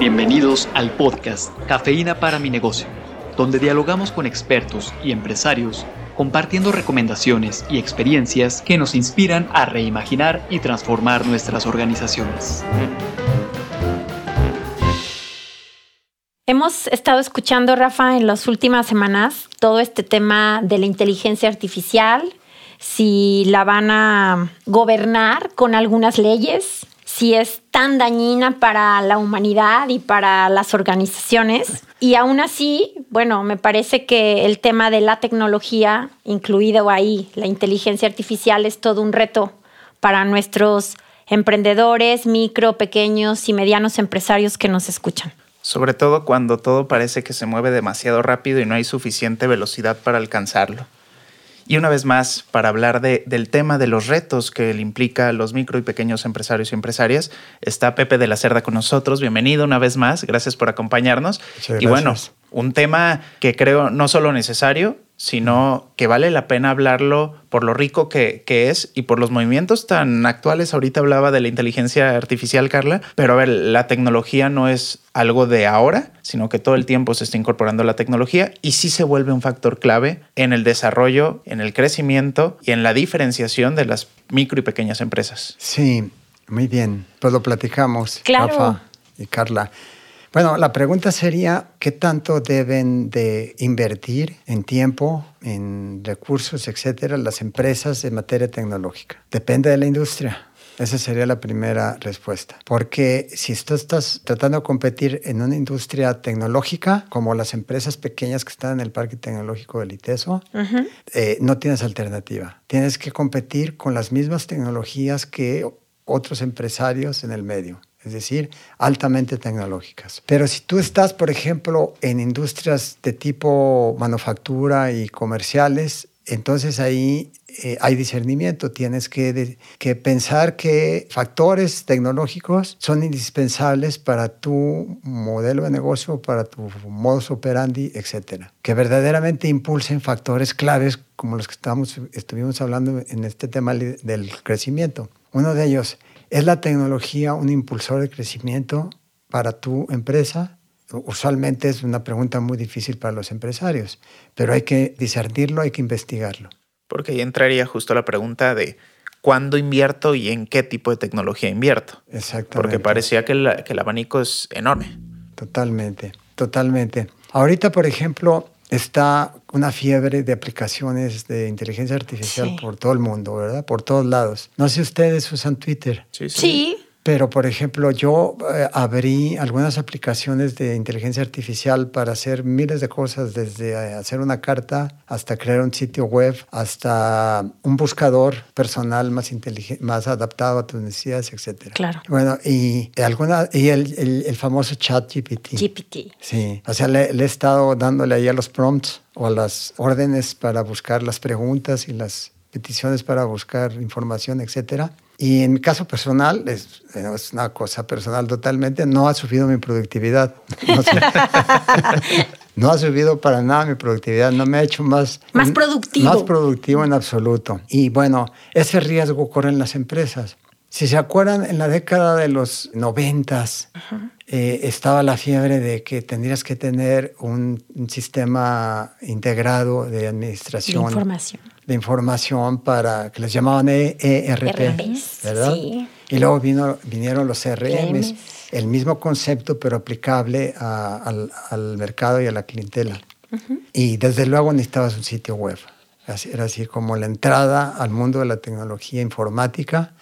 Bienvenidos al podcast Cafeína para mi negocio, donde dialogamos con expertos y empresarios compartiendo recomendaciones y experiencias que nos inspiran a reimaginar y transformar nuestras organizaciones. Hemos estado escuchando, Rafa, en las últimas semanas todo este tema de la inteligencia artificial, si la van a gobernar con algunas leyes, si es tan dañina para la humanidad y para las organizaciones. Y aún así, bueno, me parece que el tema de la tecnología, incluido ahí la inteligencia artificial, es todo un reto para nuestros emprendedores, micro, pequeños y medianos empresarios que nos escuchan. Sobre todo cuando todo parece que se mueve demasiado rápido y no hay suficiente velocidad para alcanzarlo. Y una vez más, para hablar del tema de los retos que le implica a los micro y pequeños empresarios y empresarias, está Pepe de la Cerda con nosotros. Bienvenido una vez más. Gracias por acompañarnos. y bueno, un tema que creo no solo necesario, sino que vale la pena hablarlo por lo rico que, es y por los movimientos tan actuales. Ahorita hablaba de la inteligencia artificial, Carla, pero a ver, la tecnología no es algo de ahora, sino que todo el tiempo se está incorporando la tecnología y sí se vuelve un factor clave en el desarrollo, en el crecimiento y en la diferenciación de las micro y pequeñas empresas. Sí, muy bien. Pues lo platicamos, claro. Rafa y Carla. Bueno, la pregunta sería, ¿qué tanto deben de invertir en tiempo, en recursos, etcétera, las empresas en materia tecnológica? Depende de la industria. Esa sería la primera respuesta. Porque si tú estás tratando de competir en una industria tecnológica, como las empresas pequeñas que están en el Parque Tecnológico del ITESO, eh, no tienes alternativa. Tienes que competir con las mismas tecnologías que otros empresarios en el medio es decir, altamente tecnológicas. Pero si tú estás, por ejemplo, en industrias de tipo manufactura y comerciales, entonces ahí eh, hay discernimiento. Tienes que, que, pensar que factores tecnológicos son indispensables para tu modelo de negocio, para tu modus operandi, etc. Que verdaderamente impulsen factores claves como los que estamos, estuvimos hablando en este tema del crecimiento. Uno de ellos, ¿Es la tecnología un impulsor de crecimiento para tu empresa? Usualmente es una pregunta muy difícil para los empresarios, pero hay que discernirlo, hay que investigarlo. Porque ahí entraría justo la pregunta de cuándo invierto y en qué tipo de tecnología invierto. Exactamente. Porque parecía que, que el abanico es enorme. Totalmente, totalmente. Ahorita, por ejemplo, está una fiebre de aplicaciones de inteligencia artificial por todo el mundo, ¿verdad? Por todos lados. No sé si ustedes usan Twitter. Sí. sí. Pero, por ejemplo, yo eh, abrí algunas aplicaciones de inteligencia artificial para hacer miles de cosas, desde eh, hacer una carta hasta crear un sitio web, hasta un buscador personal más inteligente, más adaptado a tus necesidades, etc. Claro. Bueno, y, alguna, y el, el, famoso chat GPT. GPT. Sí. O sea, le, le he estado dándole ahí a los prompts o a las órdenes para buscar las preguntas y las peticiones para buscar información, etcétera. Y en mi caso personal, es, es, una cosa personal totalmente, no ha subido mi productividad. No, ha subido para nada mi productividad, no me ha hecho más... Más productivo. Más productivo en absoluto. Y bueno, ese riesgo corre en las empresas. Si se acuerdan, en la década de los noventas eh, estaba la fiebre de que tendrías que tener un, sistema integrado de administración. De información. De información para, que les llamaban ERP, e ¿verdad? Sí. Y luego vino, vinieron los CRM, el mismo concepto pero aplicable al, al, mercado y a la clientela. Y desde luego necesitabas un sitio web. Era así como la entrada al mundo de la tecnología informática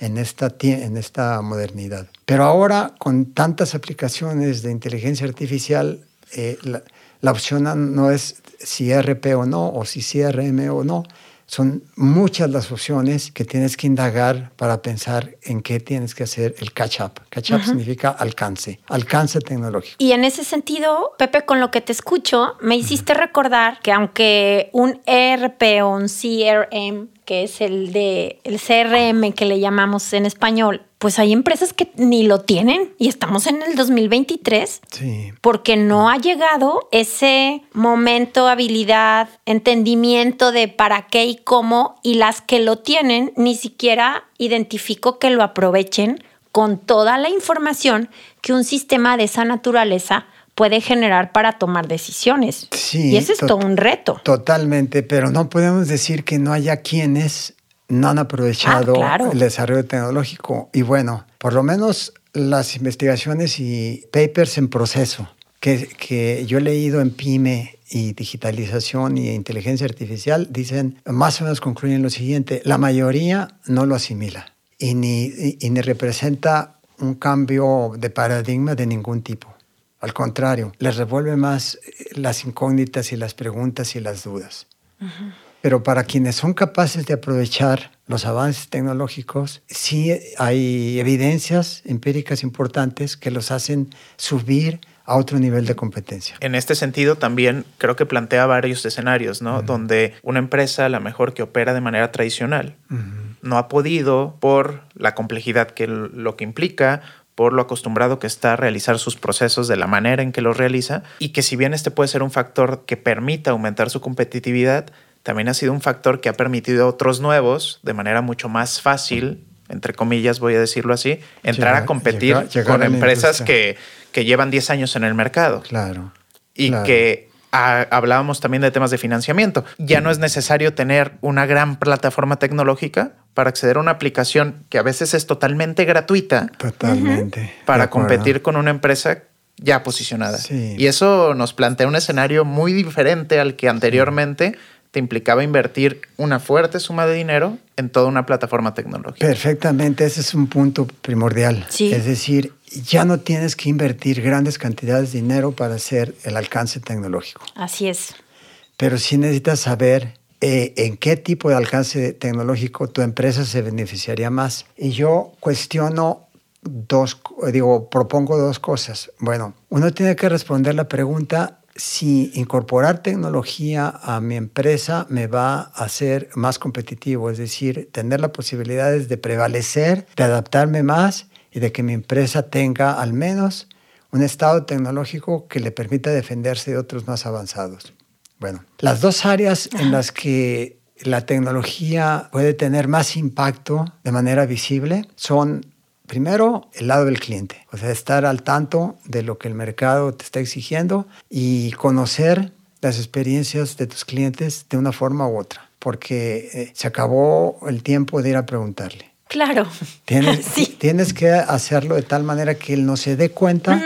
en esta, en esta modernidad. Pero ahora, con tantas aplicaciones de inteligencia artificial, eh, la, la, opción no es si RP o no, o si CRM o no. Son muchas las opciones que tienes que indagar para pensar en qué tienes que hacer el catch-up. Catch-up significa alcance, alcance tecnológico. Y en ese sentido, Pepe, con lo que te escucho, me hiciste recordar que aunque un ERP o un CRM que es el de el CRM que le llamamos en español, pues hay empresas que ni lo tienen y estamos en el 2023. Sí. Porque no ha llegado ese momento, habilidad, entendimiento de para qué y cómo y las que lo tienen ni siquiera identifico que lo aprovechen con toda la información que un sistema de esa naturaleza puede generar para tomar decisiones. Sí, y ese es todo un reto. Totalmente, pero no podemos decir que no haya quienes no han aprovechado Ah, claro. el desarrollo tecnológico. Y bueno, por lo menos las investigaciones y papers en proceso que, que yo he leído en PyME y digitalización y inteligencia artificial dicen, más o menos concluyen lo siguiente, la mayoría no lo asimila y ni, y- y ni representa un cambio de paradigma de ningún tipo. Al contrario, les revuelve más eh, las incógnitas y las preguntas y las dudas. Pero para quienes son capaces de aprovechar los avances tecnológicos, sí hay evidencias empíricas importantes que los hacen subir a otro nivel de competencia. En este sentido, también creo que plantea varios escenarios, ¿no? Donde una empresa, a la mejor que opera de manera tradicional, no ha podido, por la complejidad que lo que implica, por lo acostumbrado que está a realizar sus procesos de la manera en que los realiza, y que si bien este puede ser un factor que permita aumentar su competitividad, también ha sido un factor que ha permitido a otros nuevos, de manera mucho más fácil, entre comillas voy a decirlo así, entrar Llegar- a competir llegar- llegar con a empresas que, que llevan 10 años en el mercado Claro. y claro. que hablábamos también de temas de financiamiento. Ya no es necesario tener una gran plataforma tecnológica para acceder a una aplicación que a veces es totalmente gratuita Totalmente. para competir con una empresa ya posicionada. Sí. Y eso nos plantea un escenario muy diferente al que anteriormente te implicaba invertir una fuerte suma de dinero en toda una plataforma tecnológica. Perfectamente, ese es un punto primordial. Sí. Es decir, ya no tienes que invertir grandes cantidades de dinero para hacer el alcance tecnológico, Así es. pero sí necesitas saber eh, en qué tipo de alcance tecnológico tu empresa se beneficiaría más. Y yo cuestiono dos, digo, propongo dos cosas. Bueno, uno tiene que responder la pregunta si incorporar tecnología a mi empresa me va a hacer más competitivo, es decir, tener las posibilidades de prevalecer, de adaptarme más y de que mi empresa tenga al menos un estado tecnológico que le permita defenderse de otros más avanzados. Bueno, las dos áreas en las que la tecnología puede tener más impacto de manera visible son, primero, el lado del cliente, o sea, estar al tanto de lo que el mercado te está exigiendo y conocer las experiencias de tus clientes de una forma u otra, porque eh, se acabó el tiempo de ir a preguntarle. Claro. Tienes, sí. tienes que hacerlo de tal manera que él no se dé cuenta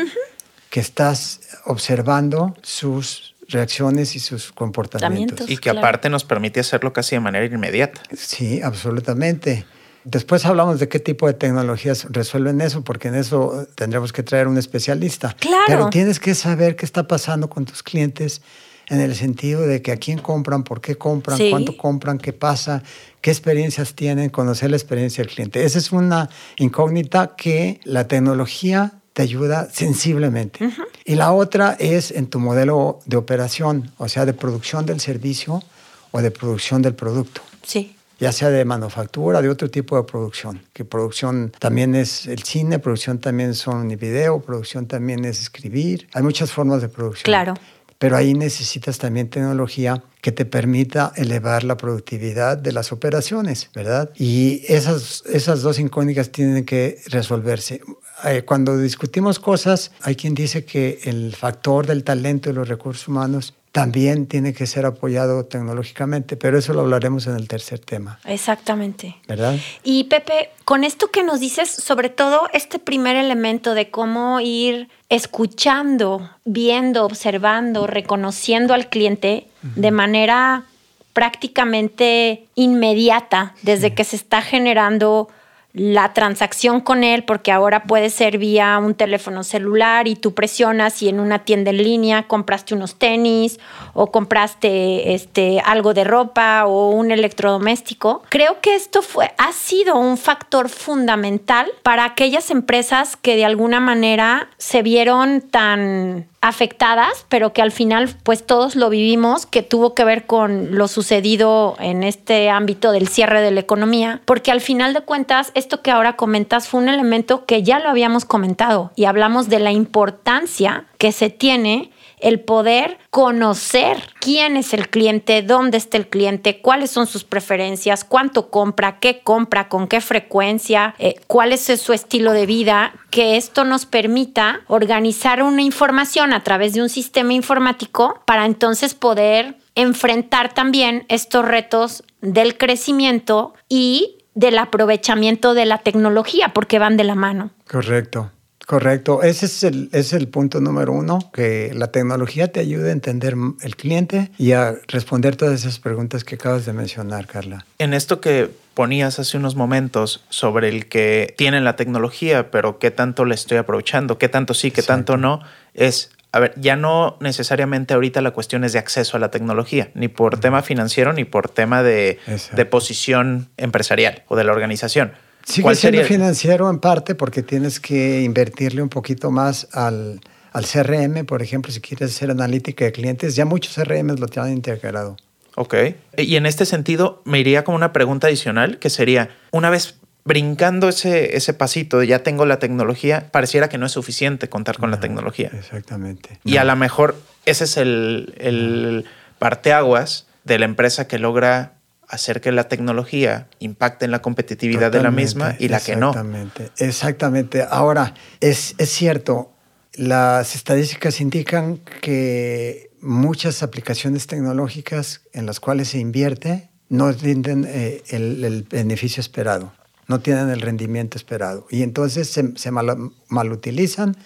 que estás observando sus reacciones y sus comportamientos. Y que claro. aparte nos permite hacerlo casi de manera inmediata. Sí, absolutamente. Después hablamos de qué tipo de tecnologías resuelven eso, porque en eso tendremos que traer un especialista. Claro. Pero tienes que saber qué está pasando con tus clientes en el sentido de que a quién compran, por qué compran, Sí. cuánto compran, qué pasa, qué experiencias tienen, conocer la experiencia del cliente. Esa es una incógnita que la tecnología te ayuda sensiblemente. Y la otra es en tu modelo de operación, o sea, de producción del servicio o de producción del producto Sí. ya sea de manufactura, de otro tipo de producción, que producción también es el cine, producción también son video, producción también es escribir, hay muchas formas de producción. Claro. Pero ahí necesitas también tecnología que te permita elevar la productividad de las operaciones, ¿verdad? Y esas, esas dos incógnitas tienen que resolverse. Eh, Cuando discutimos cosas, hay quien dice que el factor del talento y los recursos humanos también tiene que ser apoyado tecnológicamente, pero eso lo hablaremos en el tercer tema, Exactamente. ¿verdad? Y Pepe, con esto que nos dices, sobre todo este primer elemento de cómo ir escuchando, viendo, observando, reconociendo al cliente de manera prácticamente inmediata desde que se está generando la transacción con él, porque ahora puede ser vía un teléfono celular y tú presionas y en una tienda en línea compraste unos tenis o compraste este, algo de ropa o un electrodoméstico. Creo que esto fue, ha sido un factor fundamental para aquellas empresas que de alguna manera se vieron tan afectadas, pero que al final pues todos lo vivimos, que tuvo que ver con lo sucedido en este ámbito del cierre de la economía, porque al final de cuentas esto que ahora comentas fue un elemento que ya lo habíamos comentado y hablamos de la importancia que se tiene el poder conocer quién es el cliente, dónde está el cliente, cuáles son sus preferencias, cuánto compra, qué compra, con qué frecuencia, eh, cuál es su estilo de vida, que esto nos permita organizar una información a través de un sistema informático para entonces poder enfrentar también estos retos del crecimiento y del aprovechamiento de la tecnología, porque van de la mano. Correcto. Correcto, ese es el, es el punto número uno, que la tecnología te ayude a entender el cliente y a responder todas esas preguntas que acabas de mencionar, Carla. En esto que ponías hace unos momentos sobre el que tienen la tecnología, pero qué tanto le estoy aprovechando, qué tanto sí, qué tanto no, es a ver, ya no necesariamente ahorita la cuestión es de acceso a la tecnología, ni por tema financiero, ni por tema de, de, posición empresarial o de la organización. Sigue siendo financiero en parte porque tienes que invertirle un poquito más al, al CRM, por ejemplo, si quieres hacer analítica de clientes, ya muchos CRM lo tienen integrado. Ok. Y en este sentido, me iría como una pregunta adicional, que sería, una vez brincando ese, ese pasito de ya tengo la tecnología, pareciera que no es suficiente contar con la tecnología. Exactamente. Y a lo mejor ese es el, el parteaguas de la empresa que logra hacer que la tecnología impacte en la competitividad de la misma y la que no. Exactamente, exactamente. Ahora, es, es cierto, las estadísticas indican que muchas aplicaciones tecnológicas en las cuales se invierte no tienen eh, el, el, beneficio esperado no tienen el rendimiento esperado. Y entonces se, mal, malutilizan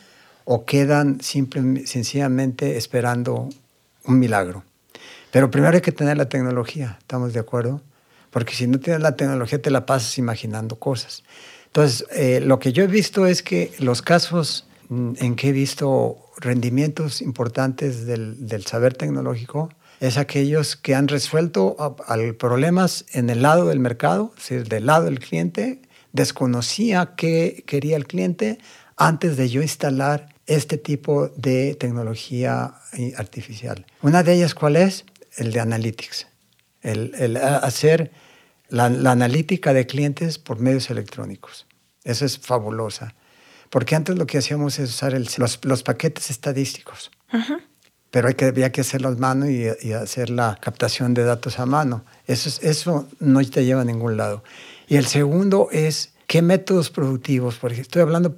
o quedan simple, sencillamente esperando un milagro. Pero primero hay que tener la tecnología, ¿estamos de acuerdo? Porque si no tienes la tecnología te la pasas imaginando cosas. Entonces, eh, lo que yo he visto es que los casos mm, en que he visto rendimientos importantes del, del saber tecnológico es aquellos que han resuelto problemas en el lado del mercado, es decir, del lado del cliente, desconocía qué quería el cliente antes de yo instalar este tipo de tecnología artificial. Una de ellas, ¿cuál es? El de Analytics. El, hacer la, analítica de clientes por medios electrónicos. Eso es fabulosa. Porque antes lo que hacíamos es usar los, paquetes estadísticos. Ajá pero hay que, había que hacerlo a mano y, hacer la captación de datos a mano. Eso, eso no te lleva a ningún lado. Y el segundo es qué métodos productivos, porque estoy hablando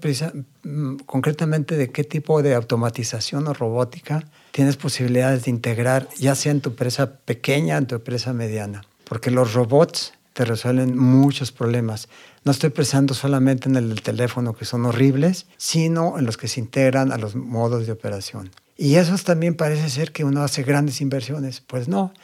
mm, concretamente de qué tipo de automatización o robótica tienes posibilidades de integrar, ya sea en tu empresa pequeña, en tu empresa mediana, porque los robots te resuelven muchos problemas. No estoy pensando solamente en el del teléfono, que son horribles, sino en los que se integran a los modos de operación. Y eso también parece ser que uno hace grandes inversiones. Pues no.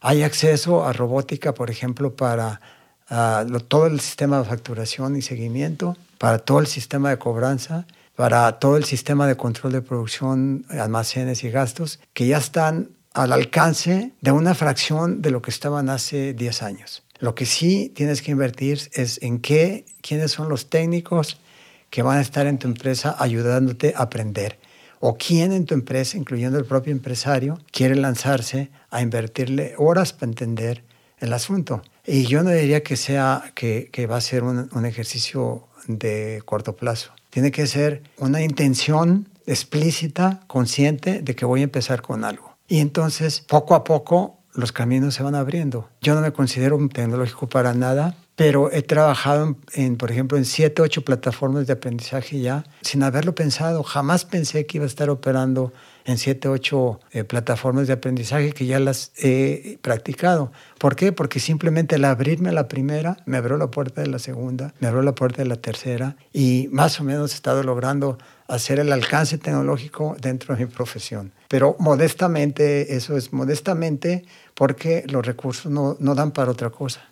Hay acceso a robótica, por ejemplo, para todo el sistema de facturación y seguimiento, para todo el sistema de cobranza, para todo el sistema de control de producción, almacenes y gastos, que ya están al alcance de una fracción de lo que estaban hace 10 años. Lo que sí tienes que invertir es en qué, quiénes son los técnicos que van a estar en tu empresa ayudándote a aprender o quién en tu empresa, incluyendo el propio empresario, quiere lanzarse a invertirle horas para entender el asunto. Y yo no diría que sea que, va a ser un, un, ejercicio de corto plazo. Tiene que ser una intención explícita, consciente de que voy a empezar con algo. Y entonces, poco a poco, los caminos se van abriendo. Yo no me considero un tecnológico para nada, pero he trabajado, en, por ejemplo, en siete, ocho plataformas de aprendizaje ya, sin haberlo pensado. Jamás pensé que iba a estar operando en siete, ocho eh, plataformas de aprendizaje que ya las he practicado. ¿Por qué? Porque simplemente al abrirme la primera, me abrió la puerta de la segunda, me abrió la puerta de la tercera y más o menos he estado logrando hacer el alcance tecnológico dentro de mi profesión. Pero modestamente, eso es modestamente porque los recursos no, no dan para otra cosa,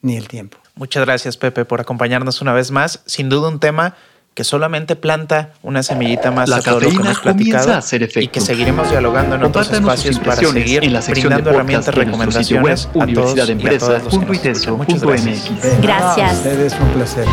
ni el tiempo. Muchas gracias, Pepe, por acompañarnos una vez más. Sin duda un tema que solamente planta una semillita más la a todo lo que hemos platicado a hacer efecto. y que seguiremos dialogando en otros espacios para seguir en la brindando herramientas, recomendaciones web, a todos y a los que nos Gracias. A ustedes un placer.